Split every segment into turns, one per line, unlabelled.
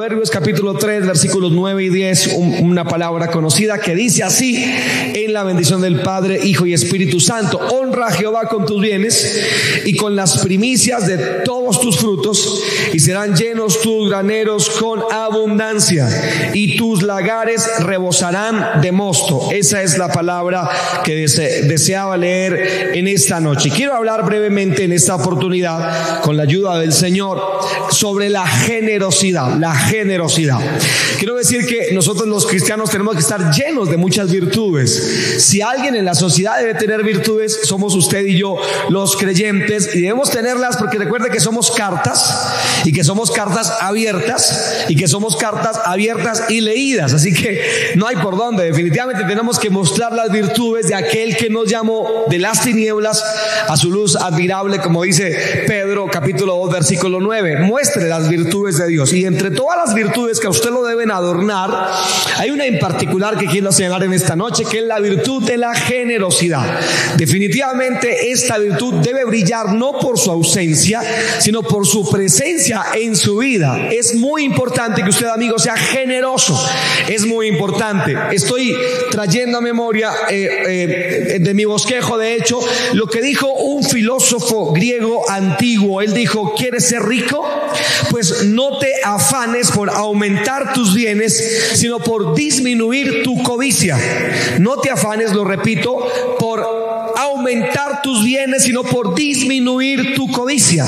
Proverbios capítulo 3, versículos 9 y 10, una palabra conocida que dice así, en la bendición del Padre, Hijo y Espíritu Santo, honra a Jehová con tus bienes y con las primicias de todos tus frutos, y serán llenos tus graneros con abundancia, y tus lagares rebosarán de mosto. Esa es la palabra que deseaba leer en esta noche. Quiero hablar brevemente en esta oportunidad, con la ayuda del Señor, sobre la generosidad, la generosidad. Quiero decir que nosotros los cristianos tenemos que estar llenos de muchas virtudes. Si alguien en la sociedad debe tener virtudes, somos usted y yo los creyentes y debemos tenerlas porque recuerde que somos cartas y que somos cartas abiertas y que somos cartas abiertas y leídas. Así que no hay por dónde. Definitivamente tenemos que mostrar las virtudes de aquel que nos llamó de las tinieblas a su luz admirable, como dice Pedro capítulo 2 versículo 9. Muestre las virtudes de Dios y entre todas las virtudes que a usted lo deben adornar, hay una en particular que quiero señalar en esta noche, que es la virtud de la generosidad. Definitivamente esta virtud debe brillar no por su ausencia, sino por su presencia en su vida. Es muy importante que usted, amigo, sea generoso. Es muy importante. Estoy trayendo a memoria eh, eh, de mi bosquejo, de hecho, lo que dijo un filósofo griego antiguo. Él dijo, ¿quieres ser rico? Pues no te afanes por aumentar tus bienes, sino por disminuir tu codicia. No te afanes, lo repito, por aumentar tus bienes, sino por disminuir tu codicia.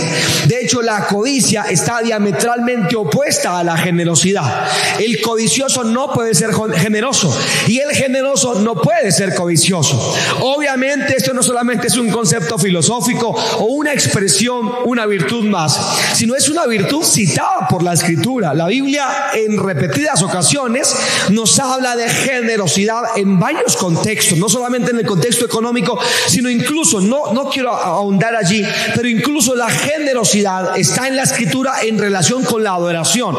De hecho, la codicia está diametralmente opuesta a la generosidad. El codicioso no puede ser generoso y el generoso no puede ser codicioso. Obviamente, esto no solamente es un concepto filosófico o una expresión, una virtud más, sino es una virtud citada por la escritura. La Biblia en repetidas ocasiones nos habla de generosidad en varios contextos, no solamente en el contexto económico, sino incluso, no, no quiero ahondar allí, pero incluso la generosidad está en la escritura en relación con la adoración.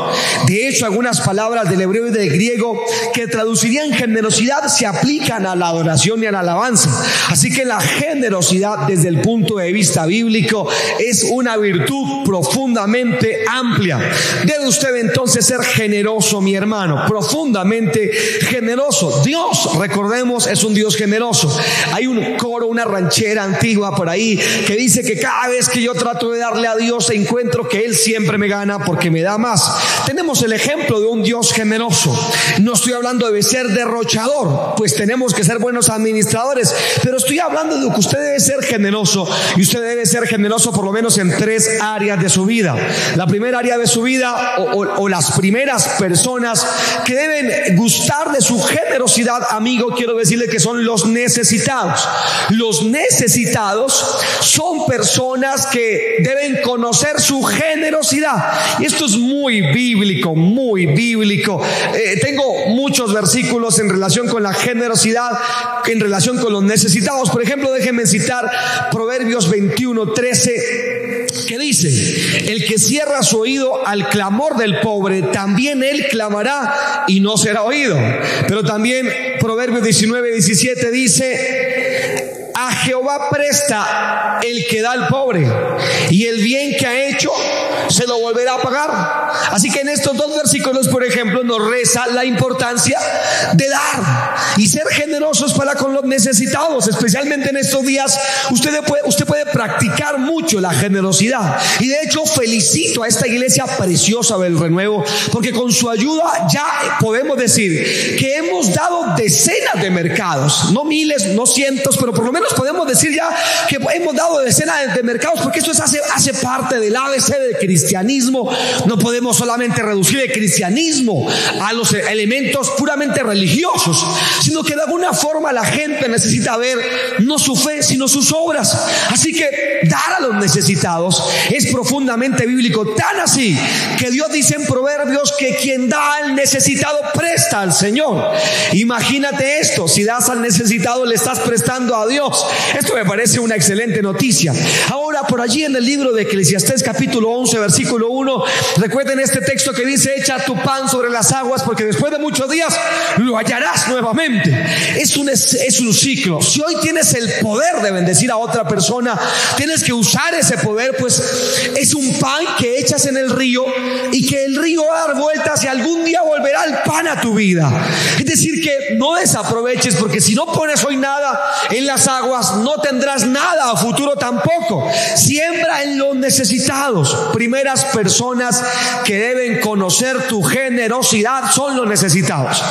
De hecho, algunas palabras del hebreo y del griego que traducirían generosidad se aplican a la adoración y a la alabanza. Así que la generosidad desde el punto de vista bíblico es una virtud profundamente amplia. Debe usted entonces ser generoso, mi hermano, profundamente generoso. Dios, recordemos, es un Dios generoso. Hay un coro, una ranchera antigua por ahí que dice que cada vez que yo trato de darle a Dios encuentro que Él siempre me gana porque me da más. Tenemos el ejemplo de un Dios generoso. No estoy hablando de ser derrochador, pues tenemos que ser buenos administradores, pero estoy hablando de que usted debe ser generoso y usted debe ser generoso por lo menos en tres áreas de su vida. La primera área de su vida o, o las primeras personas que deben gustar de su generosidad, amigo, quiero decirle que son los necesitados. Los necesitados son personas que deben conocer su generosidad. Y esto es muy bíblico, muy bíblico. Eh, tengo muchos versículos en relación con la generosidad, en relación con los necesitados. Por ejemplo, déjenme citar Proverbios 21, 13, que dice, el que cierra su oído al clamor del pobre, también él clamará y no será oído. Pero también Proverbios 19, 17 dice, a Jehová presta el que da al pobre. Y el bien que ha hecho se lo volverá a pagar. Así que en estos dos versículos, por ejemplo, nos reza la importancia de dar y ser generosos para con los necesitados, especialmente en estos días. Usted puede, usted puede practicar mucho la generosidad. Y de hecho, felicito a esta iglesia preciosa del renuevo, porque con su ayuda ya podemos decir que hemos dado decenas de mercados, no miles, no cientos, pero por lo menos podemos decir ya que hemos dado decenas de mercados, porque esto es, hace, hace parte del ABC del cristianismo. No podemos solamente reducir el cristianismo a los elementos puramente religiosos, sino que de alguna forma la gente necesita ver no su fe, sino sus obras. Así que dar a los necesitados es profundamente bíblico, tan así que Dios dice en Proverbios que quien da al necesitado presta al Señor. Imagínate esto, si das al necesitado le estás prestando a Dios. Esto me parece una excelente noticia. Ahora, por allí en el libro de Eclesiastés capítulo 11, versículo 1, recuerden este texto que dice, echa tu pan sobre las aguas porque después de muchos días lo hallarás nuevamente. Es un, es un ciclo. Si hoy tienes el poder de bendecir a otra persona, tienes que usar ese poder, pues es un pan que echas en el río y que el río dar vueltas y algún día volverá el pan a tu vida. Es decir, que no desaproveches porque si no pones hoy nada en las aguas, no tendrás nada a futuro tampoco. Siembra en los necesitados. Primeras personas que deben conocer tu generosidad son los necesitados.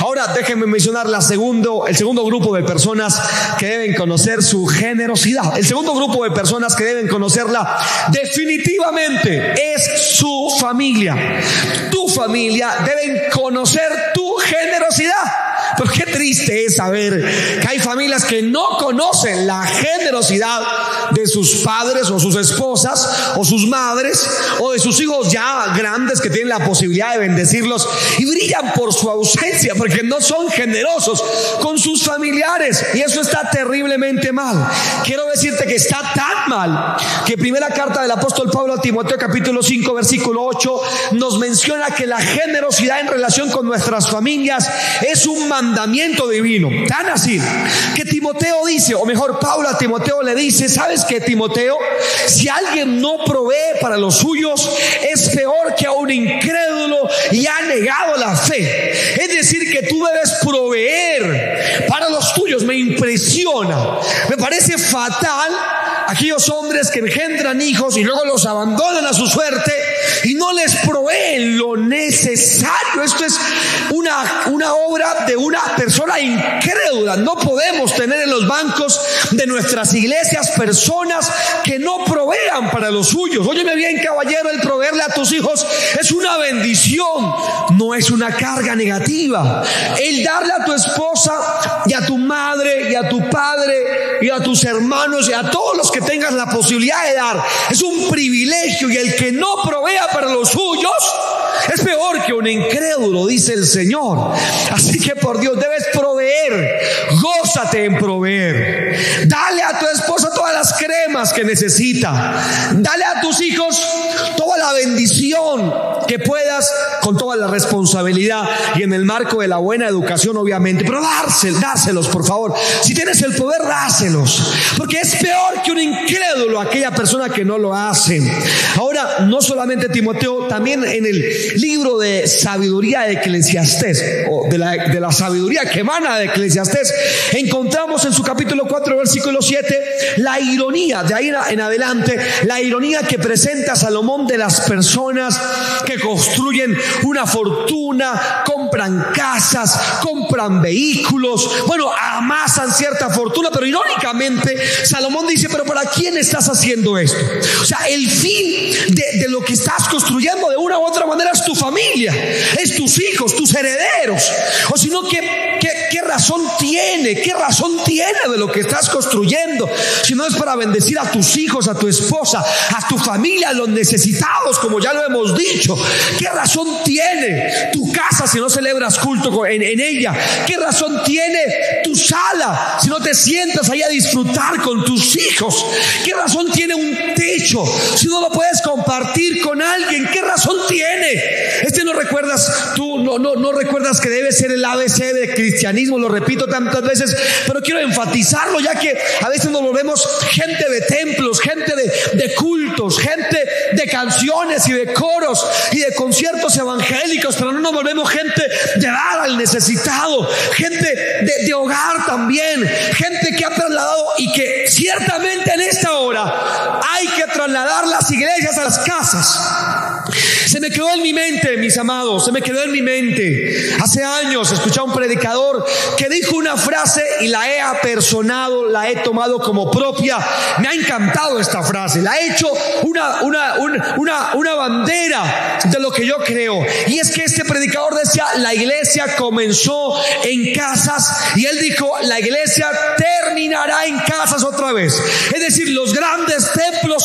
Ahora déjenme mencionar la segundo, el segundo grupo de personas que deben conocer su generosidad. El segundo grupo de personas que deben conocerla definitivamente es su familia. Tu familia deben conocer tu generosidad. Pero qué triste es saber que hay familias que no conocen la generosidad de sus padres o sus esposas o sus madres o de sus hijos ya grandes que tienen la posibilidad de bendecirlos y brillan por su ausencia porque no son generosos con sus familiares y eso está terriblemente mal. Quiero decirte que está tan mal que primera carta del apóstol Pablo a Timoteo capítulo 5 versículo 8 nos menciona que la generosidad en relación con nuestras familias es un mandamiento divino. Tan así que Timoteo dice, o mejor Pablo a Timoteo le dice, ¿sabes que Timoteo? Si alguien no provee para los suyos, es peor que a un incrédulo y ha negado la fe. Es decir, que tú debes proveer para los tuyos. Me impresiona. Me parece fatal aquellos hombres que engendran hijos y luego los abandonan a su suerte y no les proveen lo necesario. Esto es una, una obra de una persona incrédula. No podemos tener en los bancos de nuestras iglesias personas que no provean para los suyos. Óyeme bien, caballero, el proveerle a tus hijos es una bendición, no es una carga negativa. El darle a tu esposa y a tu madre y a tu padre y a tus hermanos y a todos los que tengas la posibilidad de dar es un privilegio y el que no provea para los suyos es peor que un incrédulo, dice el Señor. Así que por Dios debes proveer, gózate en proveer. Dale a tu esposa todas las cremas que necesita. Dale a tus hijos toda la bendición que puedas con toda la responsabilidad y en el marco de la buena educación, obviamente. Pero dárselos, dáselos, por favor. Si tienes el poder, dáselos. Porque es peor que un incrédulo aquella persona que no lo hace. Ahora, no solamente Timoteo, también en el libro de sabiduría de Eclesiastés, o de la, de la sabiduría que emana de Eclesiastés, encontramos en su capítulo 4, versículo 7, la ironía, de ahí en adelante, la ironía que presenta Salomón de las personas que construyen una fortuna, compran casas, compran vehículos, bueno, amasan cierta fortuna, pero irónicamente Salomón dice, pero ¿para quién estás haciendo esto? O sea, el fin de, lo que estás construyendo de una u otra manera es tu familia, es tus hijos, tus herederos. O si no, ¿qué, qué, razón tiene? ¿Qué razón tiene de lo que estás construyendo? Si no es para bendecir a tus hijos, a tu esposa, a tu familia, a los necesitados, como ya lo hemos dicho. ¿Qué razón tiene tu casa si no celebras culto en, en ella? ¿Qué razón tiene tu sala si no te sientas ahí a disfrutar con tus hijos? ¿Qué razón tiene un techo si no lo puedes compartir con alguien? ¿Qué razón tiene? No recuerdas, tú no, no, no recuerdas que debe ser el ABC del cristianismo, lo repito tantas veces, pero quiero enfatizarlo ya que a veces nos volvemos gente de templos, gente de, de cultos, gente de canciones y de coros y de conciertos evangélicos, pero no nos volvemos gente de dar al necesitado, gente de, de hogar también, gente que ha trasladado y que ciertamente en esta hora hay que trasladar las iglesias a las casas. Se me quedó en mi mente, mis amados, se me quedó en mi mente. Hace años escuché a un predicador que dijo una frase y la he apersonado, la he tomado como propia. Me ha encantado esta frase, la he hecho una, una, una, una bandera de lo que yo creo. Y es que este predicador decía, la iglesia comenzó en casas y él dijo, la iglesia terminará en casas otra vez. Es decir, los grandes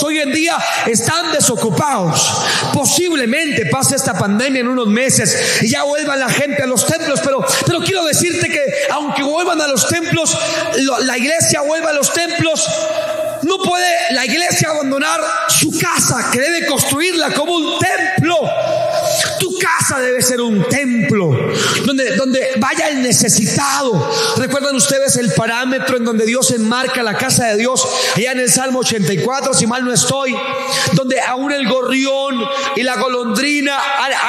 hoy en día están desocupados. Posiblemente pase esta pandemia en unos meses y ya vuelva la gente a los templos, pero, pero quiero decirte que aunque vuelvan a los templos, la iglesia vuelva a los templos, no puede la iglesia abandonar su casa, que debe construirla como un templo ser un templo, donde, donde vaya el necesitado. ¿Recuerdan ustedes el parámetro en donde Dios enmarca la casa de Dios? Allá en el Salmo 84, si mal no estoy, donde aún el gorrión y la golondrina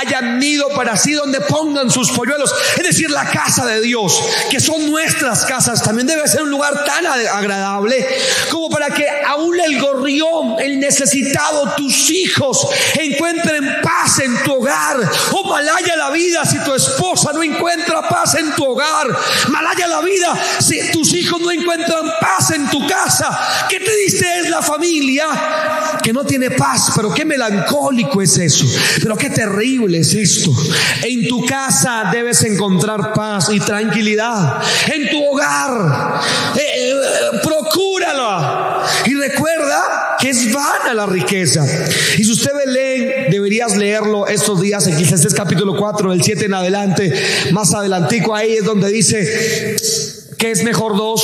hayan nido para sí, donde pongan sus polluelos. Es decir, la casa de Dios, que son nuestras casas, también debe ser un lugar tan agradable como para que aún el gorrión, el necesitado, tus hijos encuentren paz en tu hogar. Oh, malaya la vida si tu esposa no encuentra paz en tu hogar. Malaya la vida si tus hijos no encuentran paz en tu casa. ¿Qué te dice es la familia que no tiene paz? Pero qué melancólico es eso. Pero qué terrible es esto. En tu casa debes encontrar paz y tranquilidad. En tu hogar. Eh, eh. Y recuerda que es vana la riqueza. Y si ustedes leen, deberías leerlo estos días en Eclesiastes capítulo 4, del 7 en adelante. Más adelantico ahí es donde dice que es mejor dos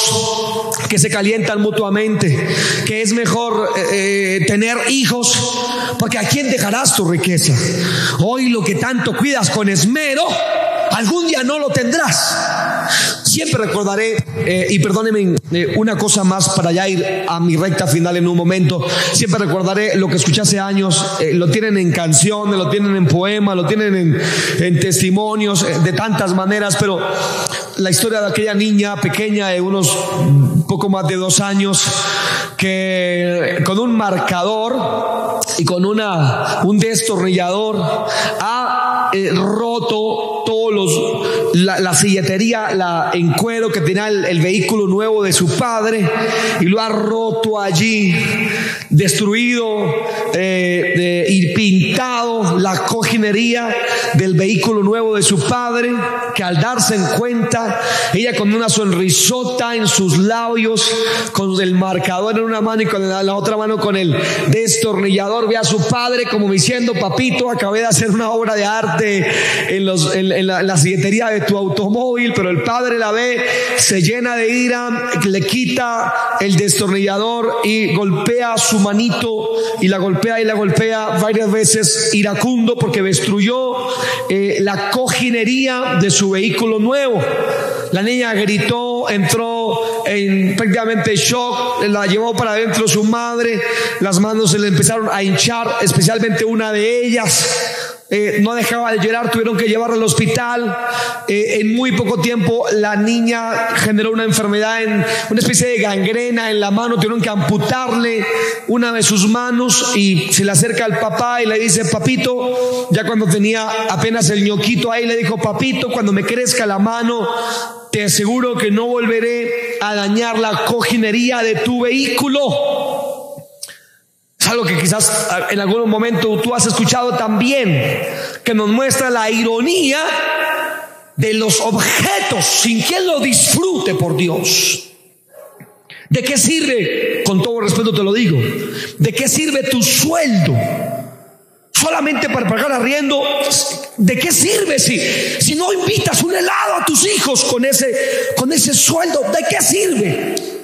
que se calientan mutuamente, que es mejor eh, tener hijos, porque a quién dejarás tu riqueza. Hoy lo que tanto cuidas con esmero, algún día no lo tendrás. Siempre recordaré, eh, y perdónenme eh, una cosa más para ya ir a mi recta final en un momento, siempre recordaré lo que escuché hace años, eh, lo tienen en canciones, lo tienen en poemas, lo tienen en, en testimonios, de tantas maneras, pero la historia de aquella niña pequeña de unos poco más de dos años, que con un marcador y con una, un destornillador ha roto todos los la, silletería la, en cuero que tenía el, vehículo nuevo de su padre y lo ha roto allí, destruido eh, y pintado la cojinería del vehículo nuevo de su padre, que al darse en cuenta, ella con una sonrisota en sus labios, con el marcador en una mano y con la, otra mano con el destornillador, ve a su padre como diciendo, papito, acabé de hacer una obra de arte en, los, en, la, la silletería de tu automóvil, pero el padre la ve, se llena de ira, le quita el destornillador y golpea su manito y la golpea y la golpea varias veces iracundo porque destruyó eh, la cojinería de su vehículo nuevo. La niña gritó, entró en prácticamente shock, la llevó para adentro su madre, las manos se le empezaron a hinchar, especialmente una de ellas. Eh, no dejaba de llorar, tuvieron que llevarla al hospital. Eh, en muy poco tiempo la niña generó una enfermedad, en una especie de gangrena en la mano, tuvieron que amputarle una de sus manos y se le acerca al papá y le dice, papito, ya cuando tenía apenas el ñoquito ahí, le dijo, papito, cuando me crezca la mano, te aseguro que no volveré a dañar la cojinería de tu vehículo algo que quizás en algún momento tú has escuchado también, que nos muestra la ironía de los objetos sin quien lo disfrute por Dios. ¿De qué sirve, con todo respeto te lo digo, de qué sirve tu sueldo? Solamente para pagar arriendo, ¿de qué sirve si, si no invitas un helado a tus hijos con ese, con ese sueldo? ¿De qué sirve?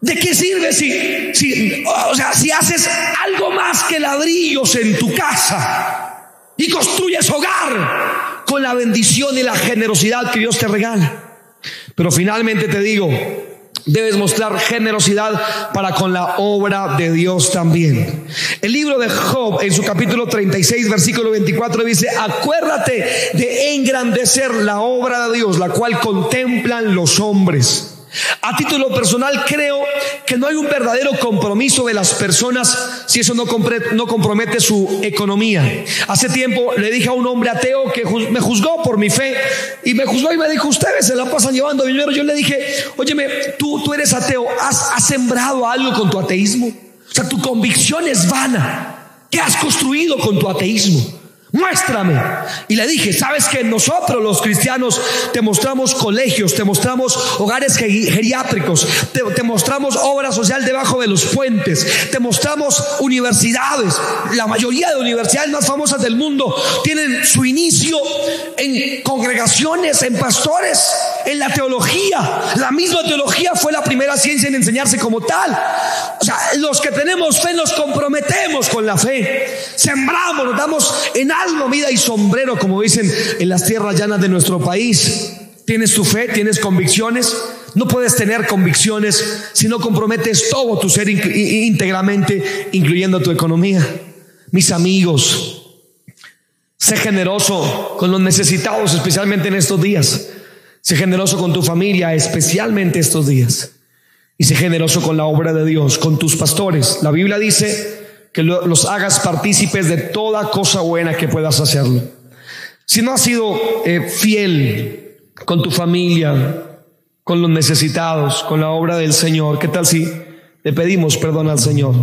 ¿De qué sirve si, si, o sea, si haces algo más que ladrillos en tu casa y construyes hogar con la bendición y la generosidad que Dios te regala? Pero finalmente te digo, debes mostrar generosidad para con la obra de Dios también. El libro de Job en su capítulo 36 versículo 24 dice, acuérdate de engrandecer la obra de Dios, la cual contemplan los hombres. A título personal creo que no hay un verdadero compromiso de las personas si eso no, compromete su economía. Hace tiempo le dije a un hombre ateo que me juzgó por mi fe y me juzgó y me dijo, ustedes se la pasan llevando dinero. Yo le dije, óyeme, tú, tú eres ateo, ¿Has, ¿has sembrado algo con tu ateísmo? O sea, tu convicción es vana. ¿Qué has construido con tu ateísmo? Muéstrame. Y le dije, sabes que nosotros los cristianos te mostramos colegios, te mostramos hogares geriátricos, te, mostramos obra social debajo de los puentes, te mostramos universidades. La mayoría de universidades más famosas del mundo tienen su inicio en congregaciones, en pastores, en la teología. La misma teología fue la primera ciencia en enseñarse como tal. O sea, los que tenemos fe nos comprometemos con la fe. Sembramos, nos damos en calvo, vida y sombrero, como dicen en las tierras llanas de nuestro país. Tienes tu fe, tienes convicciones. No puedes tener convicciones si no comprometes todo tu ser íntegramente, incluyendo tu economía. Mis amigos, sé generoso con los necesitados, especialmente en estos días. Sé generoso con tu familia, especialmente estos días. Y sé generoso con la obra de Dios, con tus pastores. La Biblia dice que los hagas partícipes de toda cosa buena que puedas hacerlo. Si no has sido eh, fiel con tu familia, con los necesitados, con la obra del Señor, ¿qué tal si le pedimos perdón al Señor?